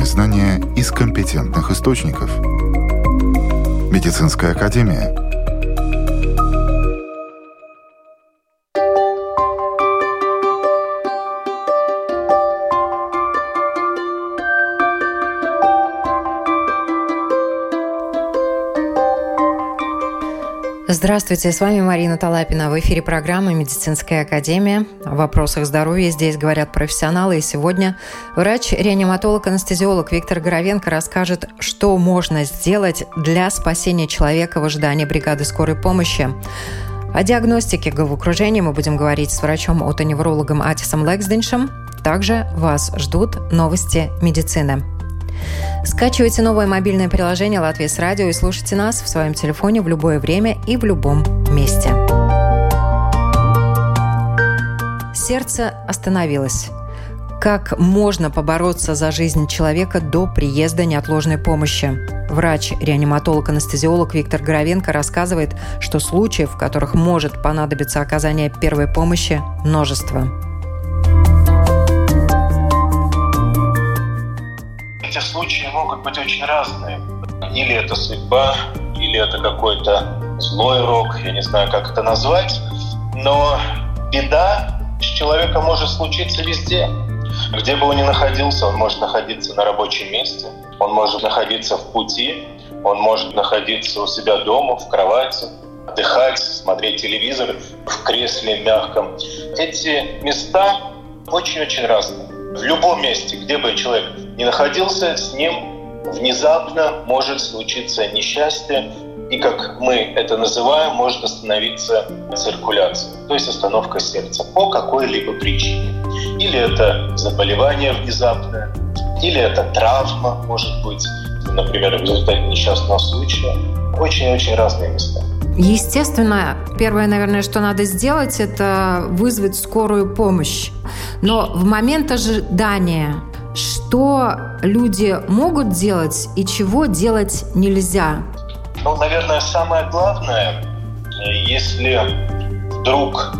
Проверенные знания из компетентных источников. Медицинская академия – Здравствуйте, с вами Марина Талапина. В эфире программы «Медицинская академия». О вопросах здоровья здесь говорят профессионалы. И сегодня врач-реаниматолог-анестезиолог Виктор Горовенко расскажет, что можно сделать для спасения человека в ожидании бригады скорой помощи. О диагностике головокружения мы будем говорить с врачом-отоневрологом Атисом Лексденшем. Также вас ждут новости медицины. Скачивайте новое мобильное приложение «Латвия с радио» и слушайте нас в своем телефоне в любое время и в любом месте. Сердце остановилось. Как можно побороться за жизнь человека до приезда неотложной помощи? Врач-реаниматолог-анестезиолог Виктор Горовенко рассказывает, что случаев, в которых может понадобиться оказание первой помощи, множество. Эти случаи могут быть очень разные. Или это судьба, или это какой-то злой рок, я не знаю, как это назвать. Но беда с человеком может случиться везде. Где бы он ни находился, он может находиться на рабочем месте, он может находиться в пути, он может находиться у себя дома, в кровати, отдыхать, смотреть телевизор в кресле мягком. Эти места очень-очень разные. В любом месте, где бы человек ни находился, с ним внезапно может случиться несчастье, и, как мы это называем, может остановиться циркуляция, то есть остановка сердца по какой-либо причине. Или это заболевание внезапное, или это травма, может быть, например, в результате несчастного случая. Очень-очень разные места. Естественно, первое, наверное, что надо сделать, это вызвать скорую помощь. Но в момент ожидания, что люди могут делать и чего делать нельзя? Ну, наверное, самое главное, если вдруг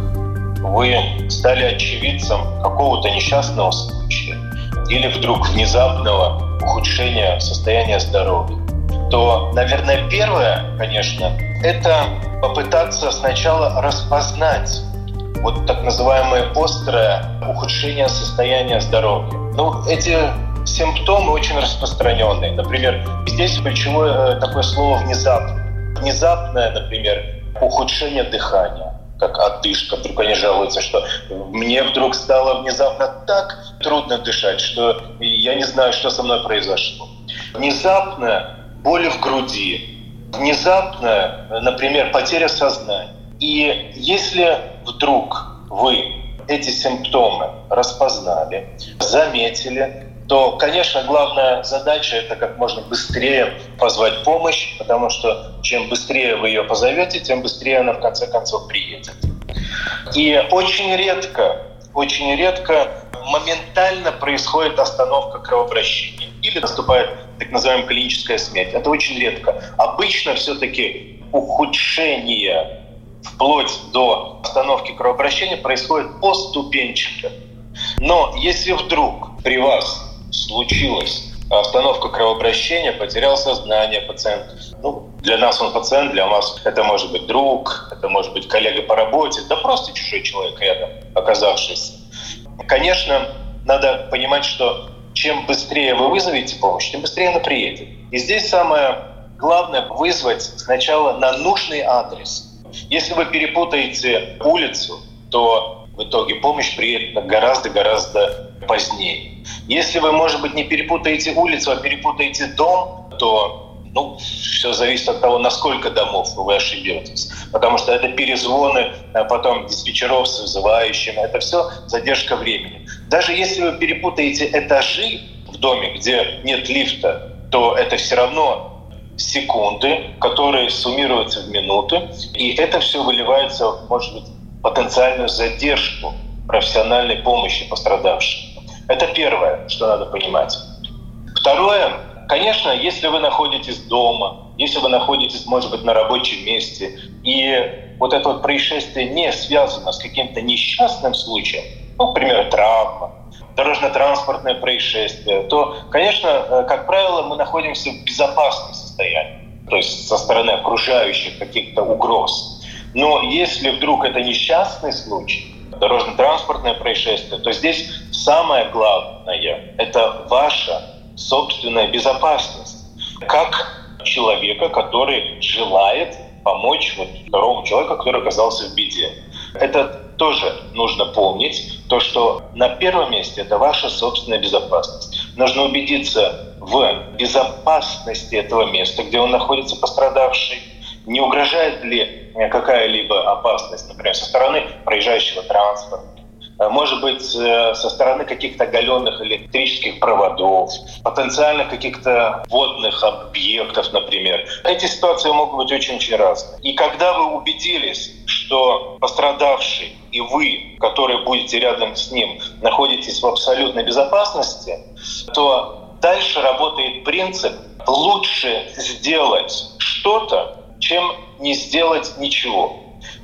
вы стали очевидцем какого-то несчастного случая или вдруг внезапного ухудшения состояния здоровья, то, наверное, первое, конечно, это попытаться сначала распознать вот так называемое острое ухудшение состояния здоровья. Ну, эти симптомы очень распространенные. Например, здесь ключевое э, такое слово «внезапно». Внезапное, например, ухудшение дыхания как отдышка. Вдруг они жалуются, что мне вдруг стало внезапно так трудно дышать, что я не знаю, что со мной произошло. Внезапно боль в груди, внезапная, например, потеря сознания. И если вдруг вы эти симптомы распознали, заметили, то, конечно, главная задача – это как можно быстрее позвать помощь, потому что чем быстрее вы ее позовете, тем быстрее она в конце концов приедет. И очень редко, очень редко моментально происходит остановка кровообращения или наступает так называемая клиническая смерть. Это очень редко. Обычно все-таки ухудшение вплоть до остановки кровообращения происходит поступенчато. Но если вдруг при вас случилась остановка кровообращения, потерял сознание пациент. Ну, для нас он пациент, для вас это может быть друг, это может быть коллега по работе, да просто чужой человек рядом оказавшийся. Конечно, надо понимать, что чем быстрее вы вызовете помощь, тем быстрее она приедет. И здесь самое главное вызвать сначала на нужный адрес. Если вы перепутаете улицу, то в итоге помощь приедет гораздо-гораздо позднее. Если вы, может быть, не перепутаете улицу, а перепутаете дом, то ну, все зависит от того, насколько домов вы ошибетесь. Потому что это перезвоны, а потом диспетчеров с вызывающим, это все задержка времени. Даже если вы перепутаете этажи в доме, где нет лифта, то это все равно секунды, которые суммируются в минуты, и это все выливается, может быть, потенциальную задержку профессиональной помощи пострадавшим. Это первое, что надо понимать. Второе, конечно, если вы находитесь дома, если вы находитесь, может быть, на рабочем месте, и вот это вот происшествие не связано с каким-то несчастным случаем, ну, например, травма, дорожно-транспортное происшествие, то, конечно, э, как правило, мы находимся в безопасном состоянии, то есть со стороны окружающих каких-то угроз. Но если вдруг это несчастный случай, дорожно-транспортное происшествие, то здесь самое главное – это ваша собственная безопасность. Как человека, который желает помочь вот второму человеку, который оказался в беде. Это тоже нужно помнить, то, что на первом месте это ваша собственная безопасность. Нужно убедиться в безопасности этого места, где он находится пострадавший, не угрожает ли какая-либо опасность, например, со стороны проезжающего транспорта, Э, может быть, э, со стороны каких-то оголенных электрических проводов, потенциально каких-то водных объектов, например. Эти ситуации могут быть очень-очень разные. И когда вы убедились, что пострадавший и вы, которые будете рядом с ним, находитесь в абсолютной безопасности, то дальше работает принцип «лучше сделать что-то, чем не сделать ничего».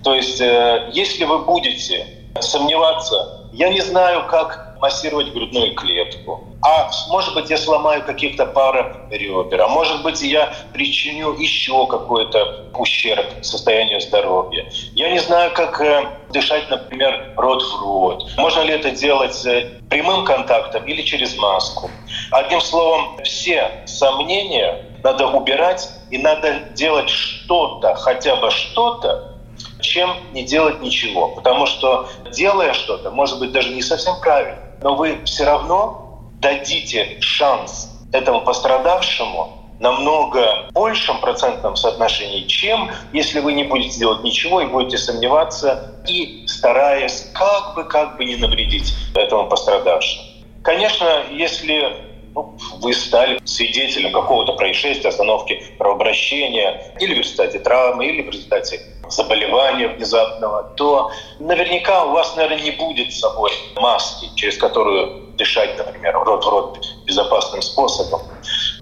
То есть, э, если вы будете сомневаться. Я не знаю, как массировать грудную клетку. А может быть, я сломаю каких-то пара ребер. А может быть, я причиню еще какой-то ущерб состоянию здоровья. Я не знаю, как э, дышать, например, рот в рот. Можно ли это делать э, прямым контактом или через маску. Одним словом, все сомнения надо убирать и надо делать что-то, хотя бы что-то, чем не делать ничего. Потому что делая что-то, может быть, даже не совсем правильно, но вы все равно дадите шанс этому пострадавшему намного большем процентном соотношении, чем если вы не будете делать ничего и будете сомневаться и стараясь как бы, как бы не навредить этому пострадавшему. Конечно, если ну, вы стали свидетелем какого-то происшествия, остановки кровообращения, или в результате травмы, или в результате заболевания внезапного, то наверняка у вас, наверное, не будет с собой маски, через которую дышать, например, рот в рот безопасным способом,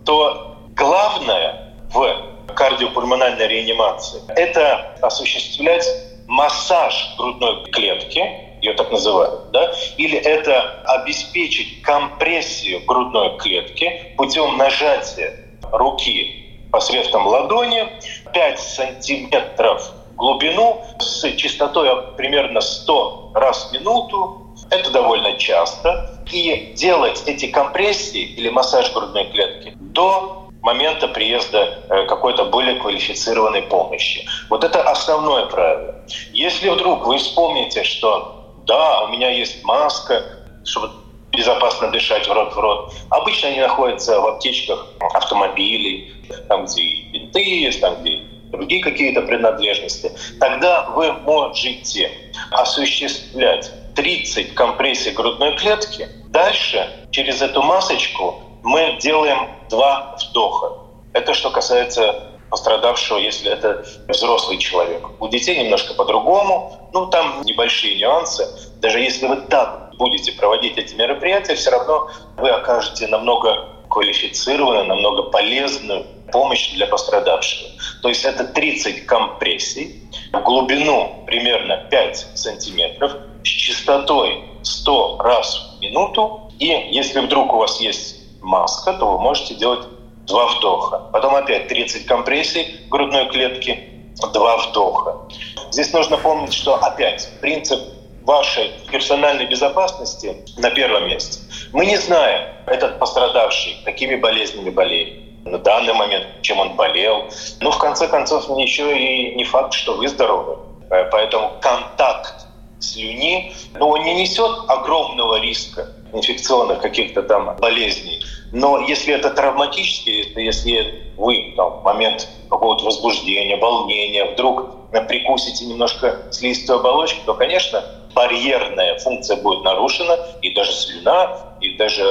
то главное в кардиопульмональной реанимации – это осуществлять массаж грудной клетки, ее так называют, да, или это обеспечить компрессию грудной клетки путем нажатия руки посредством ладони 5 сантиметров глубину с частотой примерно 100 раз в минуту. Это довольно часто. И делать эти компрессии или массаж грудной клетки до момента приезда э, какой-то более квалифицированной помощи. Вот это основное правило. Если вдруг вы вспомните, что да, у меня есть маска, чтобы безопасно дышать в рот в рот. Обычно они находятся в аптечках автомобилей, там, где бинты есть, там, где другие какие-то принадлежности, тогда вы можете осуществлять 30 компрессий грудной клетки. Дальше через эту масочку мы делаем два вдоха. Это что касается пострадавшего, если это взрослый человек. У детей немножко по-другому, ну там небольшие нюансы. Даже если вы так будете проводить эти мероприятия, все равно вы окажете намного квалифицированную, намного полезную помощь для пострадавшего. То есть это 30 компрессий в глубину примерно 5 сантиметров с частотой 100 раз в минуту. И если вдруг у вас есть маска, то вы можете делать два вдоха. Потом опять 30 компрессий грудной клетки, два вдоха. Здесь нужно помнить, что опять принцип вашей персональной безопасности на первом месте. Мы не знаем, этот пострадавший какими болезнями болеет на данный момент, чем он болел. Ну, в конце концов, еще и не факт, что вы здоровы. Э, поэтому контакт слюни, ну, он не несет огромного риска инфекционных каких-то там болезней. Но если это травматически, если вы там, в момент какого-то возбуждения, волнения, вдруг прикусите немножко слизистую оболочку, то, конечно, барьерная функция будет нарушена, и даже слюна, и даже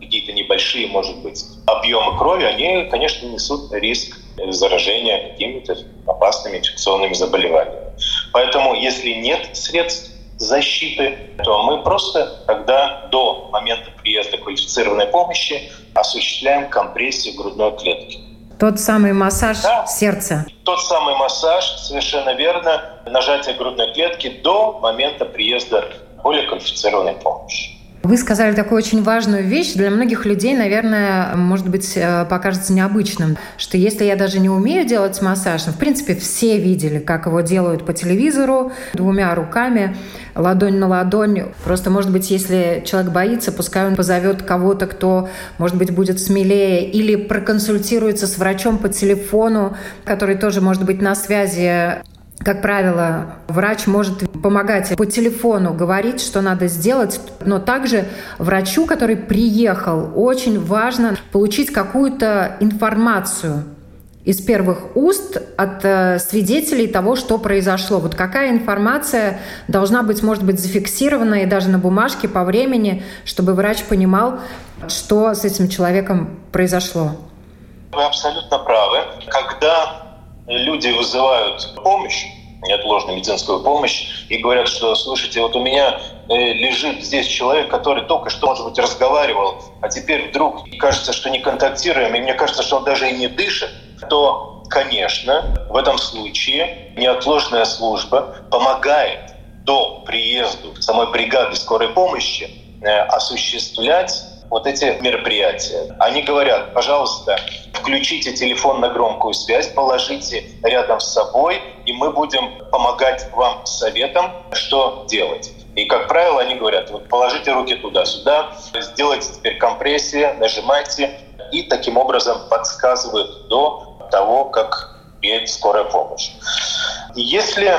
какие-то небольшие, может быть, объемы крови, они, конечно, несут риск заражения какими-то опасными инфекционными заболеваниями. Поэтому, если нет средств защиты, то мы просто тогда до момента приезда квалифицированной помощи осуществляем компрессию грудной клетки. Тот самый массаж да. сердца. Тот самый массаж, совершенно верно, нажатие грудной клетки до момента приезда более квалифицированной помощи. Вы сказали такую очень важную вещь. Для многих людей, наверное, может быть, э, покажется необычным, что если я даже не умею делать массаж, ну, в принципе, все видели, как его делают по телевизору двумя руками, ладонь на ладонь. Просто, может быть, если человек боится, пускай он позовет кого-то, кто, может быть, будет смелее, или проконсультируется с врачом по телефону, который тоже может быть на связи как правило, врач может помогать по телефону говорить, что надо сделать, но также врачу, который приехал, очень важно получить какую-то информацию из первых уст от э, свидетелей того, что произошло. Вот какая информация должна быть, может быть, зафиксирована и даже на бумажке по времени, чтобы врач понимал, что с этим человеком произошло. Вы абсолютно правы. Когда люди вызывают помощь, неотложную медицинскую помощь, и говорят, что, слушайте, вот у меня э, лежит здесь человек, который только что, может быть, разговаривал, а теперь вдруг кажется, что не контактируем, и мне кажется, что он даже и не дышит, то, конечно, в этом случае неотложная служба помогает до приезда самой бригады скорой помощи э, осуществлять вот эти мероприятия. Они говорят, пожалуйста, включите телефон на громкую связь, положите рядом с собой, и мы будем помогать вам советом, что делать. И, как правило, они говорят, вот положите руки туда-сюда, сделайте теперь компрессии, нажимайте, и таким образом подсказывают до того, как приедет скорая помощь. Если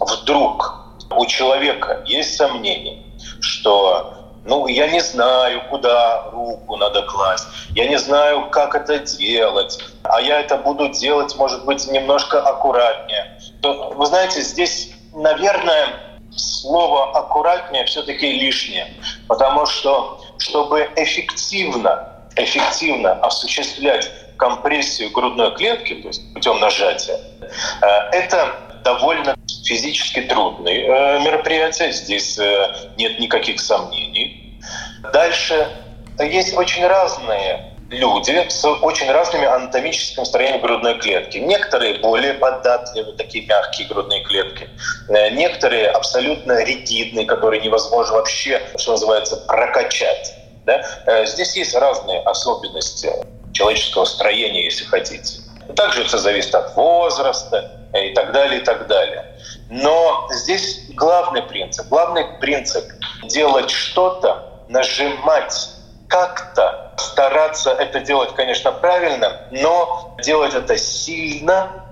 вдруг у человека есть сомнение, что ну, я не знаю, куда руку надо класть, я не знаю, как это делать, а я это буду делать, может быть, немножко аккуратнее. То, вы знаете, здесь, наверное, слово аккуратнее все-таки лишнее, потому что, чтобы эффективно, эффективно осуществлять компрессию грудной клетки, то есть путем нажатия, э, это довольно физически трудные э, мероприятия, здесь э, нет никаких сомнений. Дальше есть очень разные люди с очень разными анатомическим строением грудной клетки. Некоторые более податливые, такие мягкие грудные клетки. Э, некоторые абсолютно ригидные, которые невозможно вообще, что называется, прокачать. Да? Здесь есть разные особенности человеческого строения, если хотите. Также это зависит от возраста и так далее, и так далее. Но здесь главный принцип. Главный принцип – делать что-то, нажимать как-то, стараться это делать, конечно, правильно, но делать это сильно,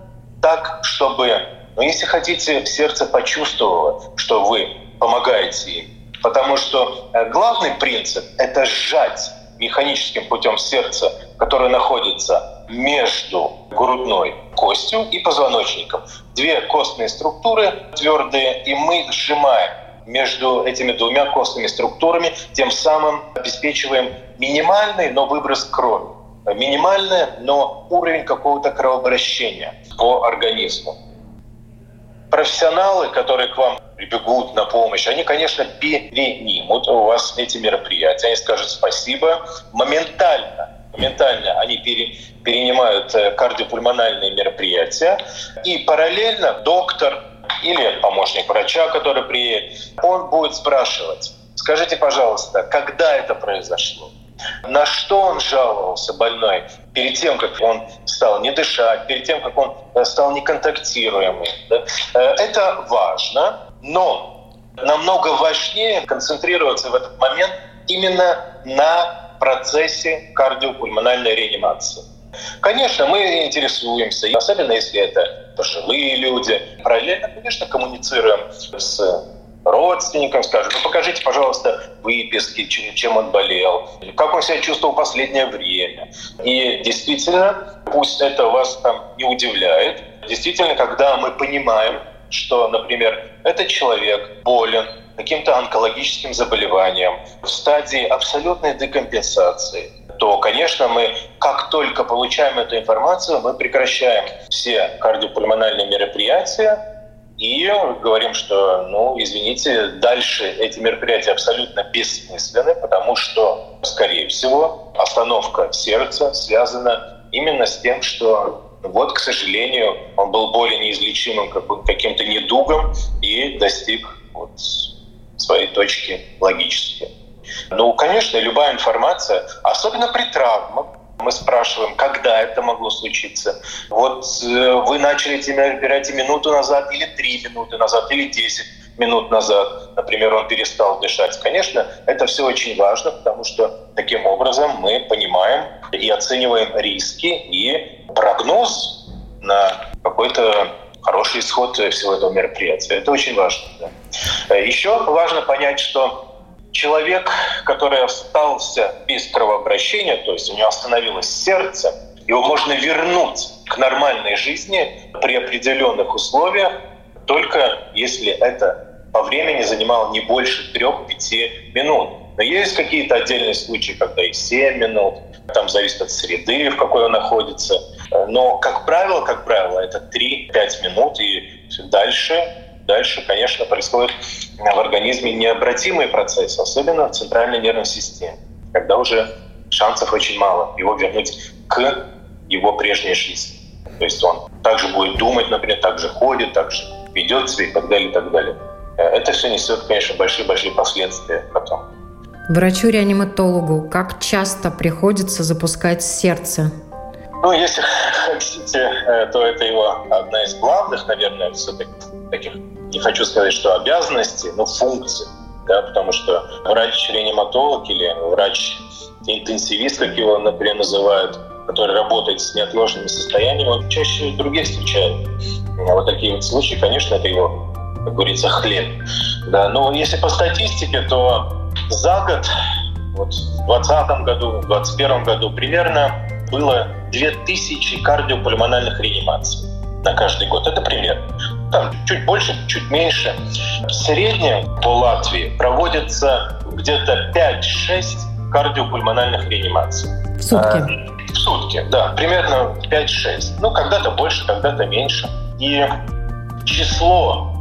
так, чтобы, ну, если хотите, сердце почувствовало, что вы помогаете им. Потому что э, главный принцип – это сжать механическим путем сердца, которое находится между грудной костью и позвоночником. Две костные структуры твердые, и мы сжимаем между этими двумя костными структурами, тем самым обеспечиваем минимальный, но выброс крови. Минимальный, но уровень какого-то кровообращения по организму. Профессионалы, которые к вам прибегут на помощь, они, конечно, перенимут у вас эти мероприятия. Они скажут спасибо моментально. Моментально они пере, перенимают э, кардиопульмональные мероприятия. И параллельно доктор или помощник врача, который приедет, он будет спрашивать, скажите, пожалуйста, когда это произошло? На что он жаловался больной перед тем, как он стал не дышать, перед тем, как он э, стал неконтактируемым? Да? Э, это важно, но намного важнее концентрироваться в этот момент именно на процессе кардиопульмональной реанимации. Конечно, мы интересуемся, особенно если это пожилые люди. Параллельно, конечно, коммуницируем с родственникам, скажем, ну покажите, пожалуйста, выписки, чем он болел, как он себя чувствовал в последнее время. И действительно, пусть это вас там не удивляет, действительно, когда мы понимаем, что, например, этот человек болен каким-то онкологическим заболеванием в стадии абсолютной декомпенсации, то, конечно, мы, как только получаем эту информацию, мы прекращаем все кардиопульмональные мероприятия и говорим, что, ну, извините, дальше эти мероприятия абсолютно бессмысленны, потому что, скорее всего, остановка сердца связана именно с тем, что вот, к сожалению, он был более неизлечимым каким-то недугом и достиг вот своей точки логически. Ну, конечно, любая информация, особенно при травмах, мы спрашиваем, когда это могло случиться. Вот э, вы начали терапию минуту назад или три минуты назад или десять минут назад, например, он перестал дышать. Конечно, это все очень важно, потому что таким образом мы понимаем и оцениваем риски и прогноз на какой-то хороший исход всего этого мероприятия. Это очень важно. Да. Еще важно понять, что человек, который остался без кровообращения, то есть у него остановилось сердце, его можно вернуть к нормальной жизни при определенных условиях, только если это по времени занимало не больше 3-5 минут. Но есть какие-то отдельные случаи, когда и 7 минут, там зависит от среды, в какой он находится. Но, как правило, как правило, это 3-5 минут, и дальше дальше, конечно, происходит в организме необратимый процесс, особенно в центральной нервной системе, когда уже шансов очень мало его вернуть к его прежней жизни. То есть он также будет думать, например, также ходит, также ведет себя и так далее, и так далее. Э, это все несет, конечно, большие-большие последствия потом. Врачу-реаниматологу как часто приходится запускать сердце? Ну, если хотите, э, то это его одна из главных, наверное, все-таки таких не хочу сказать, что обязанности, но функции. Да, потому что врач-реаниматолог или врач-интенсивист, как его, например, называют, который работает с неотложными состояниями, он чаще других встречает. А вот такие вот случаи, конечно, это его, как говорится, хлеб. Да, но если по статистике, то за год, вот в 2020 году, в 2021 году примерно было 2000 кардиопульмональных реанимаций на каждый год. Это пример. Там чуть больше, чуть меньше. В среднем по Латвии проводится где-то 5-6 кардиопульмональных реанимаций. В сутки? А, в сутки, да. Примерно 5-6. Ну, когда-то больше, когда-то меньше. И число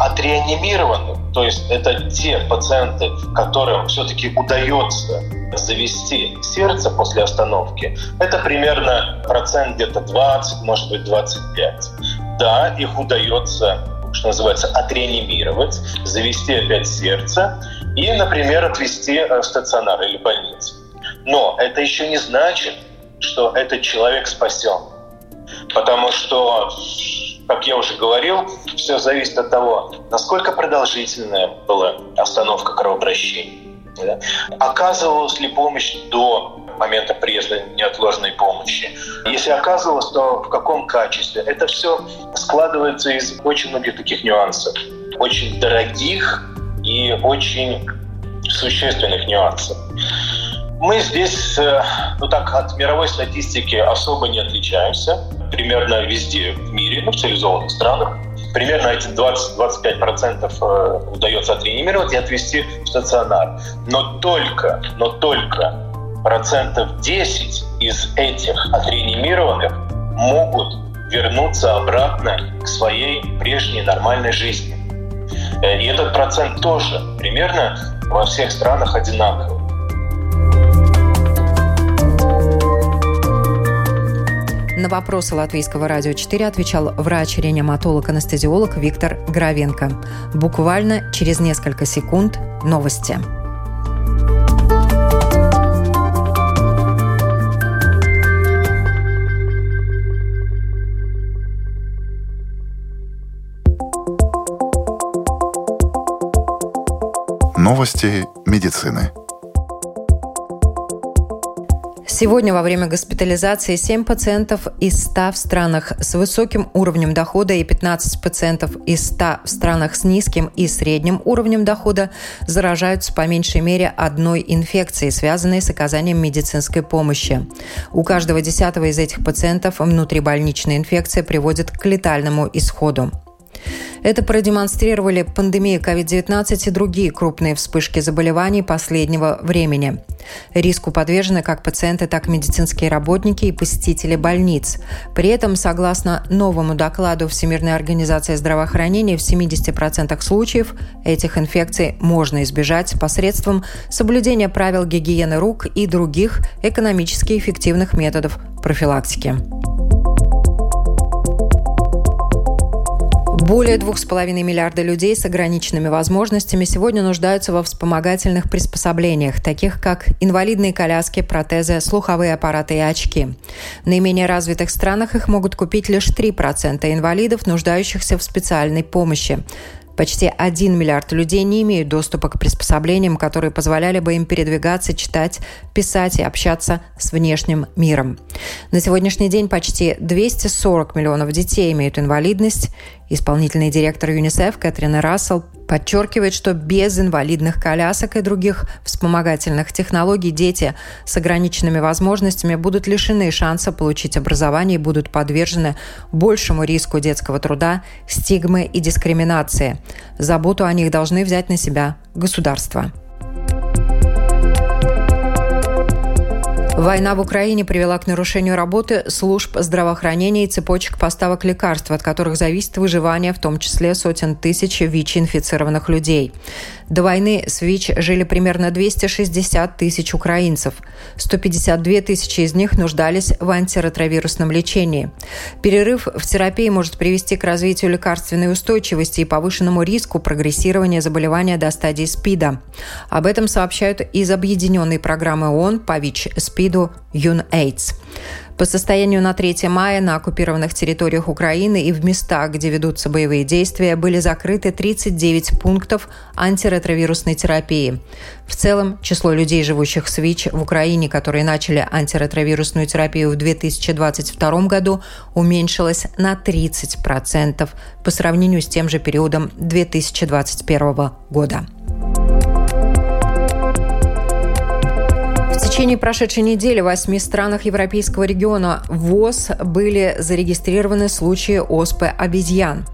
отреанимированных, то есть это те пациенты, которым все-таки удается завести сердце после остановки, это примерно процент где-то 20, может быть 25. Да, их удается, что называется, отреанимировать, завести опять сердце и, например, отвести э, в стационар или больницу. Но это еще не значит, что этот человек спасен. Потому что, как я уже говорил, все зависит от того, насколько продолжительная была остановка кровообращения да? Оказывалась ли помощь до момента приезда неотложной помощи? Если оказывалась, то в каком качестве? Это все складывается из очень многих таких нюансов. Очень дорогих и очень существенных нюансов. Мы здесь, э, ну так, от мировой статистики особо не отличаемся. Примерно везде в мире, ну, в цивилизованных странах примерно эти 20-25% э, удается отреанимировать и отвести в стационар. Но только, но только процентов 10 из этих отреанимированных могут вернуться обратно к своей прежней нормальной жизни. Э, и этот процент тоже примерно во всех странах одинаковый. На вопросы Латвийского радио 4 отвечал врач-реаниматолог-анестезиолог Виктор Гравенко. Буквально через несколько секунд новости. Новости медицины. Сегодня во время госпитализации 7 пациентов из 100 в странах с высоким уровнем дохода и 15 пациентов из 100 в странах с низким и средним уровнем дохода заражаются по меньшей мере одной инфекцией, связанной с оказанием медицинской помощи. У каждого десятого из этих пациентов внутрибольничная инфекция приводит к летальному исходу. Это продемонстрировали пандемия COVID-19 и другие крупные вспышки заболеваний последнего времени. Риску подвержены как пациенты, так и медицинские работники и посетители больниц. При этом, согласно новому докладу Всемирной организации здравоохранения, в 70% случаев этих инфекций можно избежать посредством соблюдения правил гигиены рук и других экономически эффективных методов профилактики. Более 2,5 миллиарда людей с ограниченными возможностями сегодня нуждаются во вспомогательных приспособлениях, таких как инвалидные коляски, протезы, слуховые аппараты и очки. В наименее развитых странах их могут купить лишь 3% инвалидов, нуждающихся в специальной помощи. Почти 1 миллиард людей не имеют доступа к приспособлениям, которые позволяли бы им передвигаться, читать, писать и общаться с внешним миром. На сегодняшний день почти 240 миллионов детей имеют инвалидность. Исполнительный директор ЮНИСЕФ Кэтрин Рассел подчеркивает, что без инвалидных колясок и других вспомогательных технологий дети с ограниченными возможностями будут лишены шанса получить образование и будут подвержены большему риску детского труда, стигмы и дискриминации. Заботу о них должны взять на себя государство. Война в Украине привела к нарушению работы служб здравоохранения и цепочек поставок лекарств, от которых зависит выживание, в том числе сотен тысяч ВИЧ-инфицированных людей. До войны с ВИЧ жили примерно 260 тысяч украинцев. 152 тысячи из них нуждались в антиретровирусном лечении. Перерыв в терапии может привести к развитию лекарственной устойчивости и повышенному риску прогрессирования заболевания до стадии СПИДа. Об этом сообщают из объединенной программы ООН по ВИЧ-СПИД виду UNAIDS. По состоянию на 3 мая на оккупированных территориях Украины и в местах, где ведутся боевые действия, были закрыты 39 пунктов антиретровирусной терапии. В целом, число людей, живущих с ВИЧ в Украине, которые начали антиретровирусную терапию в 2022 году, уменьшилось на 30% по сравнению с тем же периодом 2021 года. Течение прошедшей недели в восьми странах Европейского региона ВОЗ были зарегистрированы случаи оспы обезьян.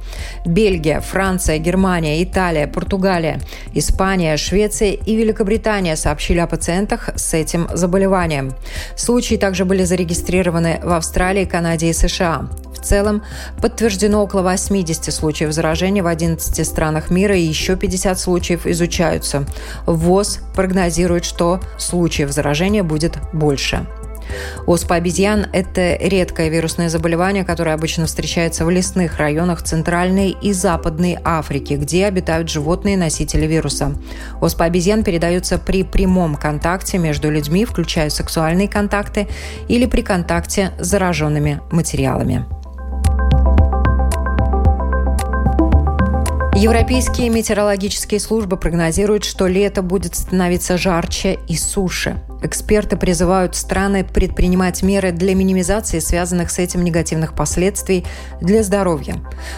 Бельгия, Франция, Германия, Италия, Португалия, Испания, Швеция и Великобритания сообщили о пациентах с этим заболеванием. Случаи также были зарегистрированы в Австралии, Канаде и США целом подтверждено около 80 случаев заражения в 11 странах мира и еще 50 случаев изучаются. ВОЗ прогнозирует, что случаев заражения будет больше. Оспа обезьян – это редкое вирусное заболевание, которое обычно встречается в лесных районах Центральной и Западной Африки, где обитают животные-носители вируса. Оспа обезьян передается при прямом контакте между людьми, включая сексуальные контакты, или при контакте с зараженными материалами. Европейские метеорологические службы прогнозируют, что лето будет становиться жарче и суше. Эксперты призывают страны предпринимать меры для минимизации связанных с этим негативных последствий для здоровья.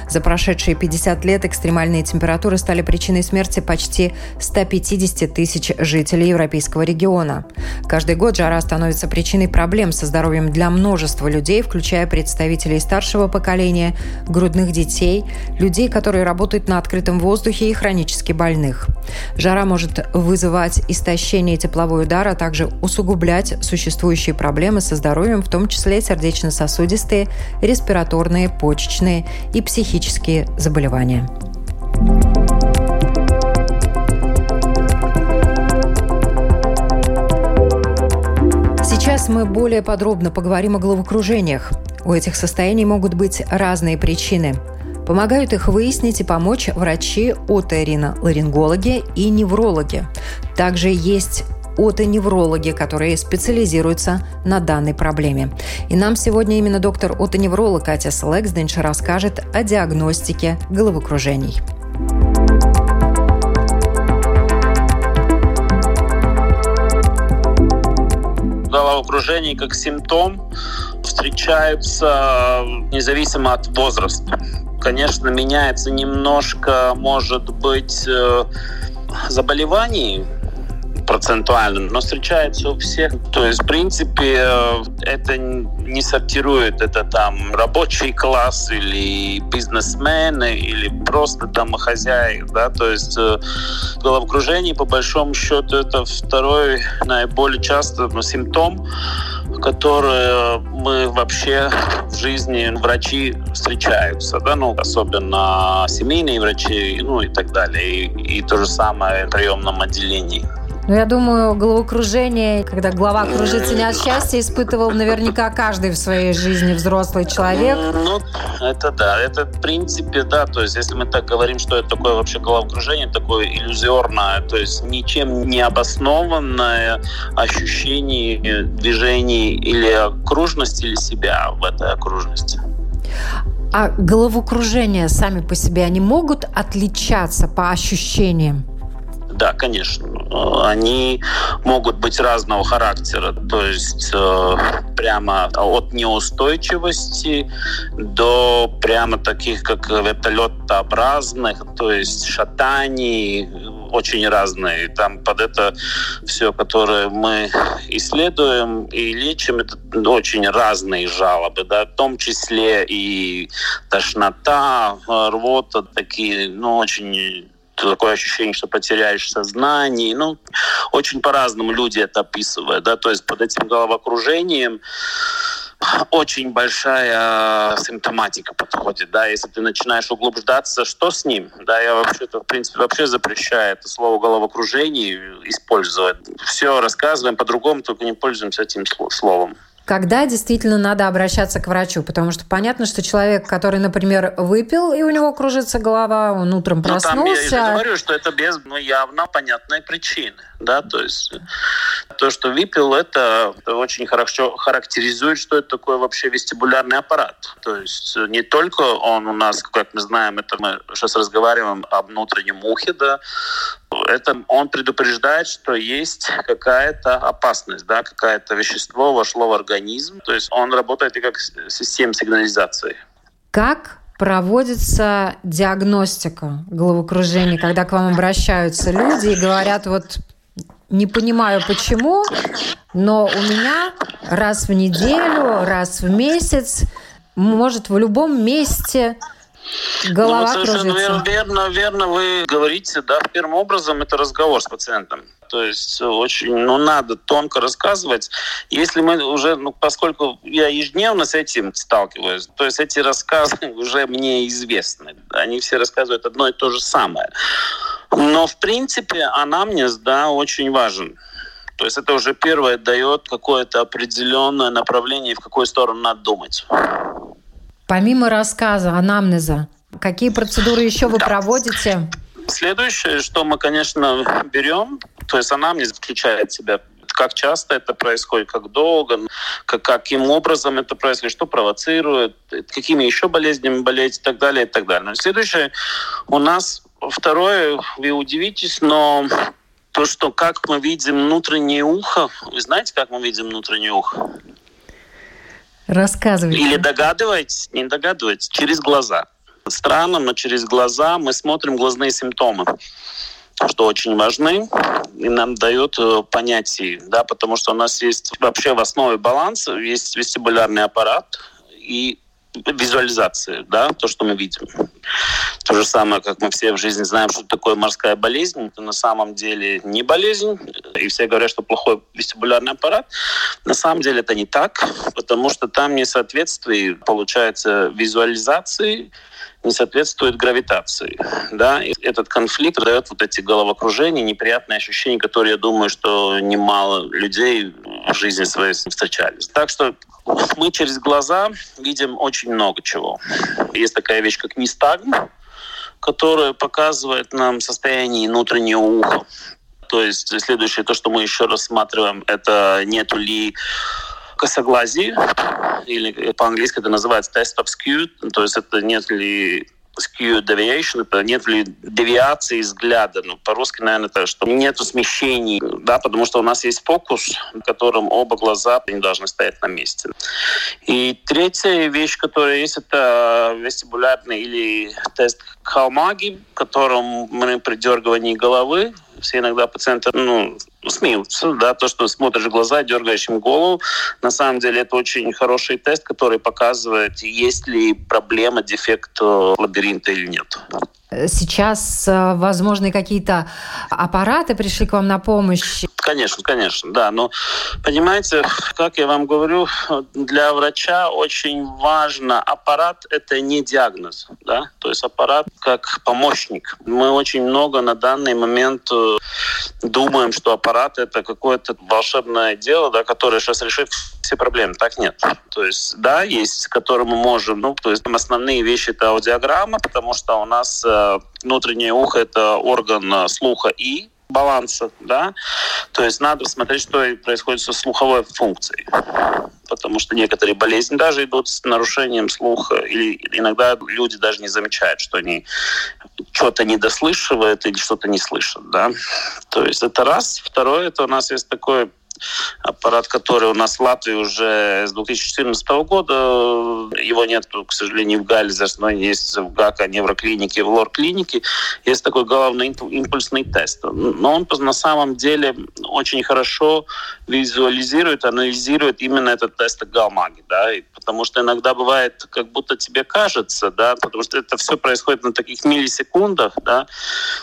За прошедшие 50 лет экстремальные температуры стали причиной смерти почти 150 тысяч жителей европейского региона. Каждый год жара становится причиной проблем со здоровьем для множества людей, включая представителей старшего поколения, грудных детей, людей, которые работают на открытом воздухе и хронически больных. Жара может вызывать истощение и тепловой удар, а также усугублять существующие проблемы со здоровьем, в том числе сердечно-сосудистые, респираторные, почечные и психические заболевания. Сейчас мы более подробно поговорим о головокружениях. У этих состояний могут быть разные причины. Помогают их выяснить и помочь врачи оториноларингологи и неврологи. Также есть отоневрологи, которые специализируются на данной проблеме. И нам сегодня именно доктор отоневролог Катя Селексденш расскажет о диагностике головокружений. головокружение как симптом встречаются независимо от возраста. Конечно, меняется немножко, может быть, э, заболеваний, процентуально, но встречается у всех. То есть, в принципе, э, это не сортирует, это там рабочий класс или бизнесмены, или просто домохозяи, да, то есть э, головокружение, по большому счету, это второй наиболее частый симптом, которые мы вообще в жизни врачи встречаются, да, ну, особенно семейные врачи, ну и так далее, и, и то же самое в приемном отделении. Ну, я думаю, головокружение, когда голова кружится не от счастья, испытывал наверняка каждый в своей жизни взрослый человек. Ну, это да, это в принципе, да, то есть если мы так говорим, что это такое вообще головокружение, такое иллюзорное, то есть ничем не обоснованное ощущение движений или окружности, или себя в этой окружности. А головокружения сами по себе, они могут отличаться по ощущениям? Да, конечно. Они могут быть разного характера, то есть э, прямо от неустойчивости до прямо таких, как вертолетообразных, то есть шатаний, очень разные. Там под это все, которое мы исследуем и лечим, это очень разные жалобы, да, в том числе и тошнота, рвота, такие, ну, очень такое ощущение, что потеряешь сознание. Ну, очень по-разному люди это описывают. Да? То есть под этим головокружением очень большая симптоматика подходит, да, если ты начинаешь углубляться, что с ним, да, я вообще-то, в принципе, вообще запрещаю это слово головокружение использовать. Все рассказываем по-другому, только не пользуемся этим словом когда действительно надо обращаться к врачу? Потому что понятно, что человек, который, например, выпил, и у него кружится голова, он утром проснулся. Ну, там я, говорю, что это без ну, явно понятной причины. Да? То есть то, что выпил, это, это очень хорошо характеризует, что это такое вообще вестибулярный аппарат. То есть не только он у нас, как мы знаем, это мы сейчас разговариваем об внутреннем ухе, да, это он предупреждает, что есть какая-то опасность, да, какое-то вещество вошло в организм. То есть он работает и как система сигнализации. Как проводится диагностика головокружения, когда к вам обращаются люди и говорят, вот не понимаю почему, но у меня раз в неделю, раз в месяц, может в любом месте Голова ну, кружится. Верно, верно, верно вы говорите, да, первым образом это разговор с пациентом. То есть очень, ну, надо тонко рассказывать. Если мы уже, ну, поскольку я ежедневно с этим сталкиваюсь, то есть эти рассказы уже мне известны. Они все рассказывают одно и то же самое. Но, в принципе, анамнез, да, очень важен. То есть это уже первое дает какое-то определенное направление, в какую сторону надо думать. Помимо рассказа, анамнеза, какие процедуры еще вы да. проводите? Следующее, что мы, конечно, берем, то есть анамнез включает в себя как часто это происходит, как долго, как, каким образом это происходит, что провоцирует, какими еще болезнями болеть и так далее, и так далее. Следующее у нас второе, вы удивитесь, но то, что как мы видим внутреннее ухо, вы знаете, как мы видим внутреннее ухо? Рассказывайте. Или догадываетесь, не догадываетесь, через глаза. Странно, но через глаза мы смотрим глазные симптомы что очень важны и нам дает э, понятие, да, потому что у нас есть вообще в основе баланса есть вестибулярный аппарат и визуализации, да, то, что мы видим. То же самое, как мы все в жизни знаем, что такое морская болезнь, это на самом деле не болезнь, и все говорят, что плохой вестибулярный аппарат. На самом деле это не так, потому что там несоответствие получается визуализации не соответствует гравитации. Да? И этот конфликт дает вот эти головокружения, неприятные ощущения, которые, я думаю, что немало людей в жизни своей встречались. Так что мы через глаза видим очень много чего. Есть такая вещь, как нистагм, которая показывает нам состояние внутреннего уха. То есть следующее, то, что мы еще рассматриваем, это нету ли косоглазие, или по-английски это называется test of skew, то есть это нет ли skew deviation, нет ли девиации взгляда. Ну, по-русски, наверное, это что нет смещений, да, потому что у нас есть фокус, в котором оба глаза не должны стоять на месте. И третья вещь, которая есть, это вестибулярный или тест Халмаги, в котором мы при дергивании головы все иногда пациенты ну, смеются, да, то, что смотришь в глаза, дергаешь им голову. На самом деле это очень хороший тест, который показывает, есть ли проблема, дефект э, лабиринта или нет. Сейчас, э, возможно, какие-то аппараты пришли к вам на помощь. Конечно, конечно, да. Но понимаете, как я вам говорю, для врача очень важно аппарат – это не диагноз, да, то есть аппарат как помощник. Мы очень много на данный момент э, думаем, что аппарат – это какое-то волшебное дело, да, которое сейчас решит все проблемы. Так нет. То есть, да, есть, с которым мы можем, ну, то есть основные вещи – это аудиограмма, потому что у нас э, внутреннее ухо – это орган э, слуха и баланса, да, то есть надо смотреть, что происходит со слуховой функцией, потому что некоторые болезни даже идут с нарушением слуха, или иногда люди даже не замечают, что они что-то недослышивают или что-то не слышат, да, то есть это раз. Второе, это у нас есть такой аппарат, который у нас в Латвии уже с 2014 года. Его нет, к сожалению, в Гальзерс, но есть в ГАКа невроклинике, в лор-клинике. Есть такой головный импульсный тест. Но он на самом деле очень хорошо визуализирует, анализирует именно этот тест Галмаги. Да? И потому что иногда бывает, как будто тебе кажется, да, потому что это все происходит на таких миллисекундах, да,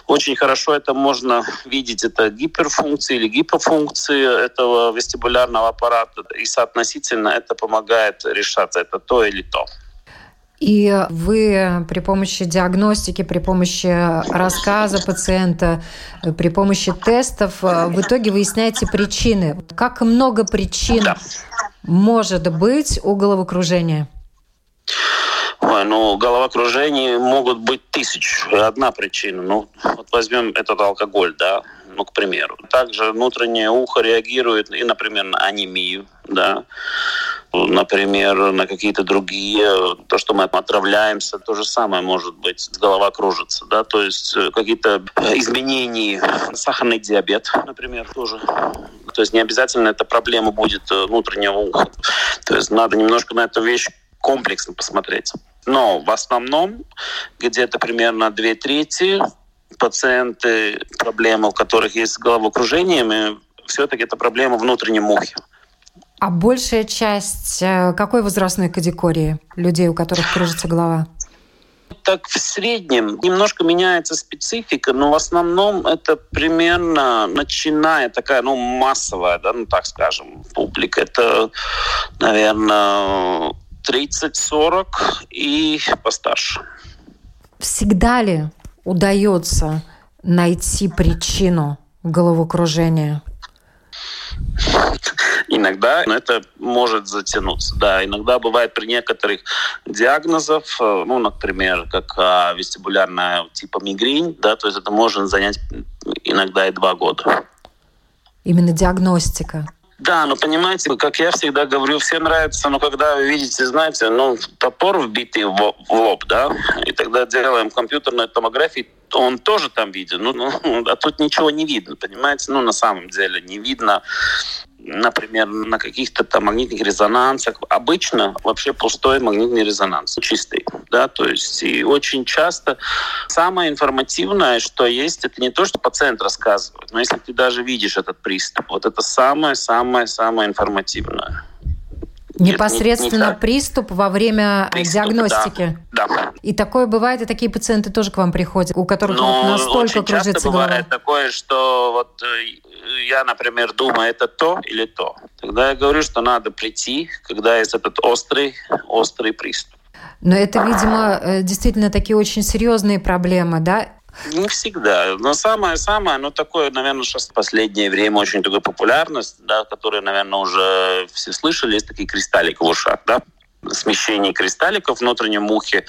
очень хорошо это можно видеть, это гиперфункции или гипофункции этого вестибулярного аппарата, и соотносительно это помогает решаться, это то или то. И вы при помощи диагностики, при помощи рассказа пациента, при помощи тестов в итоге выясняете причины. Как много причин да может быть у головокружения? Ой, ну, головокружение могут быть тысяч. Одна причина. Ну, вот возьмем этот алкоголь, да, ну, к примеру. Также внутреннее ухо реагирует и, например, на анемию, да, например, на какие-то другие, то, что мы отравляемся, то же самое может быть, голова кружится, да, то есть э, какие-то изменения, сахарный диабет, например, тоже. То есть не обязательно эта проблема будет э, внутреннего уха. То есть надо немножко на эту вещь комплексно посмотреть. Но в основном где-то примерно две трети пациенты, проблемы, у которых есть с головокружением, все-таки это проблема внутреннем ухе. А большая часть э, какой возрастной категории людей, у которых кружится голова? Так в среднем немножко меняется специфика, но в основном это примерно начиная такая, ну, массовая, да, ну, так скажем, публика. Это, наверное, 30-40 и постарше. Всегда ли удается найти причину головокружения? Иногда это может затянуться. Да, иногда бывает при некоторых диагнозах, э, ну, например, как а, вестибулярная типа мигрень, да, то есть это может занять иногда и два года. Именно диагностика. Да, но понимаете, как я всегда говорю, всем нравится, но когда вы видите, знаете, ну, топор вбитый в, в лоб, да, и тогда делаем компьютерную томографию, то он тоже там виден. Ну, ну, а тут ничего не видно, понимаете? Ну, на самом деле не видно например, на каких-то там магнитных резонансах. Обычно вообще пустой магнитный резонанс, чистый. Да? То есть и очень часто самое информативное, что есть, это не то, что пациент рассказывает, но если ты даже видишь этот приступ, вот это самое-самое-самое информативное. Непосредственно не, не приступ во время приступ, диагностики. Да, да. И такое бывает, и такие пациенты тоже к вам приходят, у которых Но вот настолько очень кружится часто голова. бывает такое, что вот э, я, например, думаю, это то или то. Тогда я говорю, что надо прийти, когда есть этот острый, острый приступ. Но это, видимо, э, действительно такие очень серьезные проблемы, да? Не всегда. Но самое-самое, ну, такое, наверное, сейчас в последнее время очень такой популярность, да, которую, наверное, уже все слышали, есть такие кристаллики в ушах, да, смещение кристалликов в внутреннем ухе,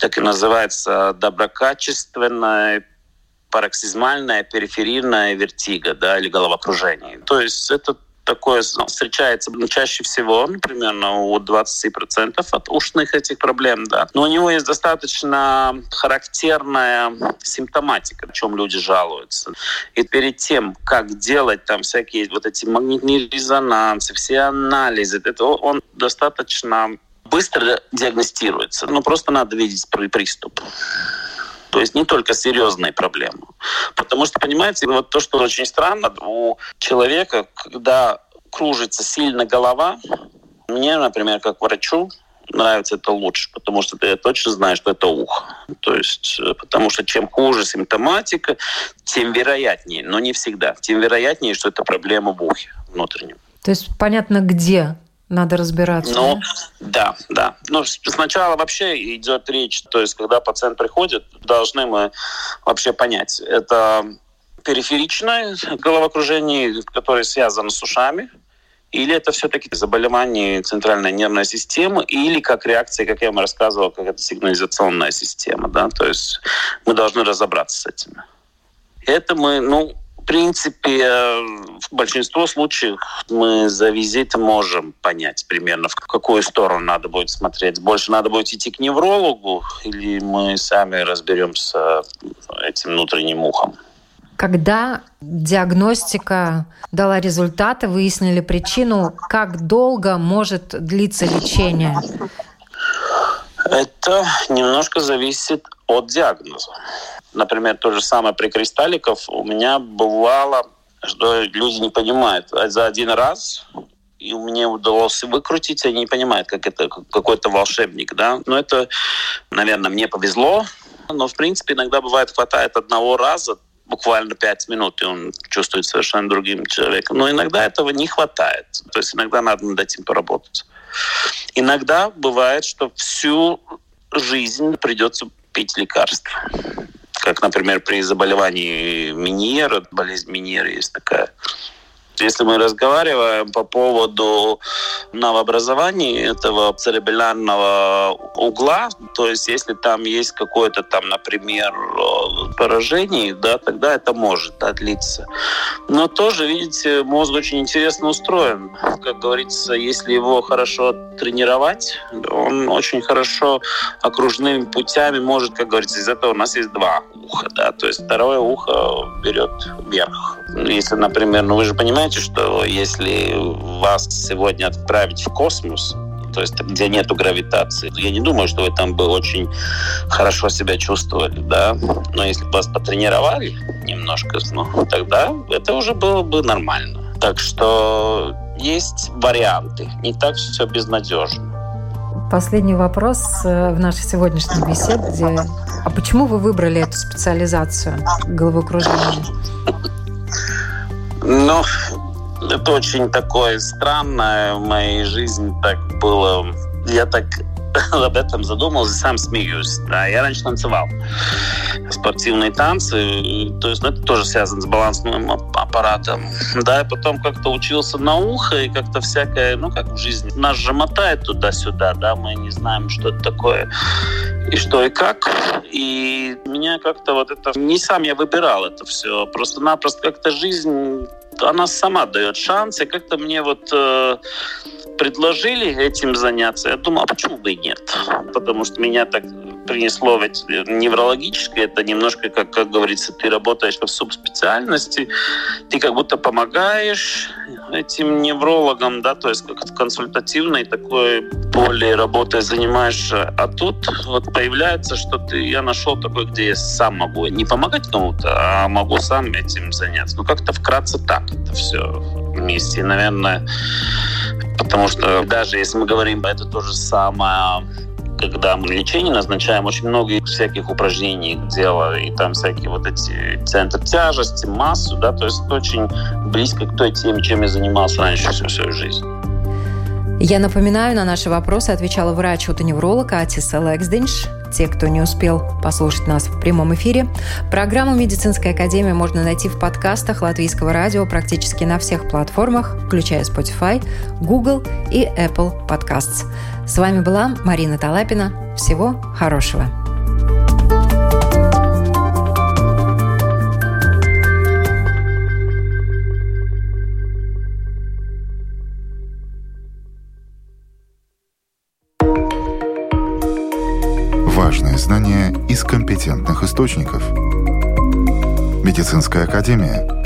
так и называется доброкачественная пароксизмальная периферийная вертига, да, или головокружение. То есть это такое встречается чаще всего, ну, примерно у 20% от ушных этих проблем, да. Но у него есть достаточно характерная симптоматика, о чем люди жалуются. И перед тем, как делать там всякие вот эти магнитные резонансы, все анализы, это он достаточно быстро диагностируется. Ну, просто надо видеть приступ. То есть не только серьезные проблемы. Потому что, понимаете, вот то, что очень странно, у человека, когда кружится сильно голова, мне, например, как врачу, нравится, это лучше, потому что ты точно знаешь, что это ухо. То есть, э, потому что чем хуже симптоматика, тем вероятнее, но не всегда, тем вероятнее, что это проблема в ухе внутреннем. То есть понятно, где надо разбираться. Ну, да, да. Но сначала вообще идет речь, то есть когда пациент приходит, должны мы вообще понять, это периферичное головокружение, которое связано с ушами, или это все-таки заболевание центральной нервной системы, или как реакция, как я вам рассказывал, как это сигнализационная система. Да? То есть мы должны разобраться с этим. Это мы, ну, принципе, в большинстве случаев мы за визит можем понять примерно, в какую сторону надо будет смотреть. Больше надо будет идти к неврологу, или мы сами разберемся этим внутренним ухом. Когда диагностика дала результаты, выяснили причину, как долго может длиться лечение? Это немножко зависит от диагноза. Например, то же самое при кристалликов у меня бывало, что люди не понимают. За один раз и мне удалось выкрутить, они не понимают, как это какой-то волшебник, да. Но это, наверное, мне повезло, но, в принципе, иногда бывает хватает одного раза, буквально пять минут, и он чувствует совершенно другим человеком. Но иногда этого не хватает. То есть иногда надо над этим поработать. Иногда бывает, что всю жизнь придется пить лекарства. Как, например, при заболевании Миньера, болезнь Миньера есть такая. Если мы разговариваем по поводу новообразования этого церебрального угла, то есть если там есть какое-то там, например, поражение, да, тогда это может да, длиться. Но тоже, видите, мозг очень интересно устроен. Как говорится, если его хорошо тренировать, он очень хорошо окружными путями может, как говорится, из этого у нас есть два уха, да, то есть второе ухо берет вверх. Если, например, ну вы же понимаете, что если вас сегодня отправить в космос, то есть где нету гравитации. Я не думаю, что вы там бы очень хорошо себя чувствовали, да. Но если бы вас потренировали немножко, ну, тогда это уже было бы нормально. Так что есть варианты. Не так все безнадежно. Последний вопрос э, в нашей сегодняшней беседе. А почему вы выбрали эту специализацию головокружения? Ну, это очень такое странное в моей жизни так было. Я так об этом задумался, сам смеюсь. Да, я раньше танцевал спортивные танцы, то есть ну, это тоже связано с балансным аппаратом. Да, и потом как-то учился на ухо и как-то всякое, ну как в жизни, нас же мотает туда-сюда, да, мы не знаем, что это такое и что и как. И меня как-то вот это... Не сам я выбирал это все, просто-напросто как-то жизнь она сама дает шанс. И как-то мне вот э, предложили этим заняться. Я думаю, а почему бы и нет? Потому что меня так принесло ведь неврологически, это немножко, как, как говорится, ты работаешь в субспециальности, ты как будто помогаешь этим неврологам, да, то есть как консультативной такой более работой занимаешься. А тут вот появляется, что ты, я нашел такой, где я сам могу не помогать кому-то, а могу сам этим заняться. Ну, как-то вкратце так это все вместе. Наверное, потому что даже если мы говорим, это то же самое когда мы лечение назначаем, очень много всяких упражнений дело, и там всякие вот эти центры тяжести, массу, да, то есть очень близко к той теме, чем я занимался раньше всю свою жизнь. Я напоминаю, на наши вопросы отвечала врач-отоневролог Атис Алексденш. Те, кто не успел послушать нас в прямом эфире, программу «Медицинская академия» можно найти в подкастах Латвийского радио практически на всех платформах, включая Spotify, Google и Apple Podcasts. С вами была Марина Талапина. Всего хорошего! Важные знания из компетентных источников. Медицинская академия –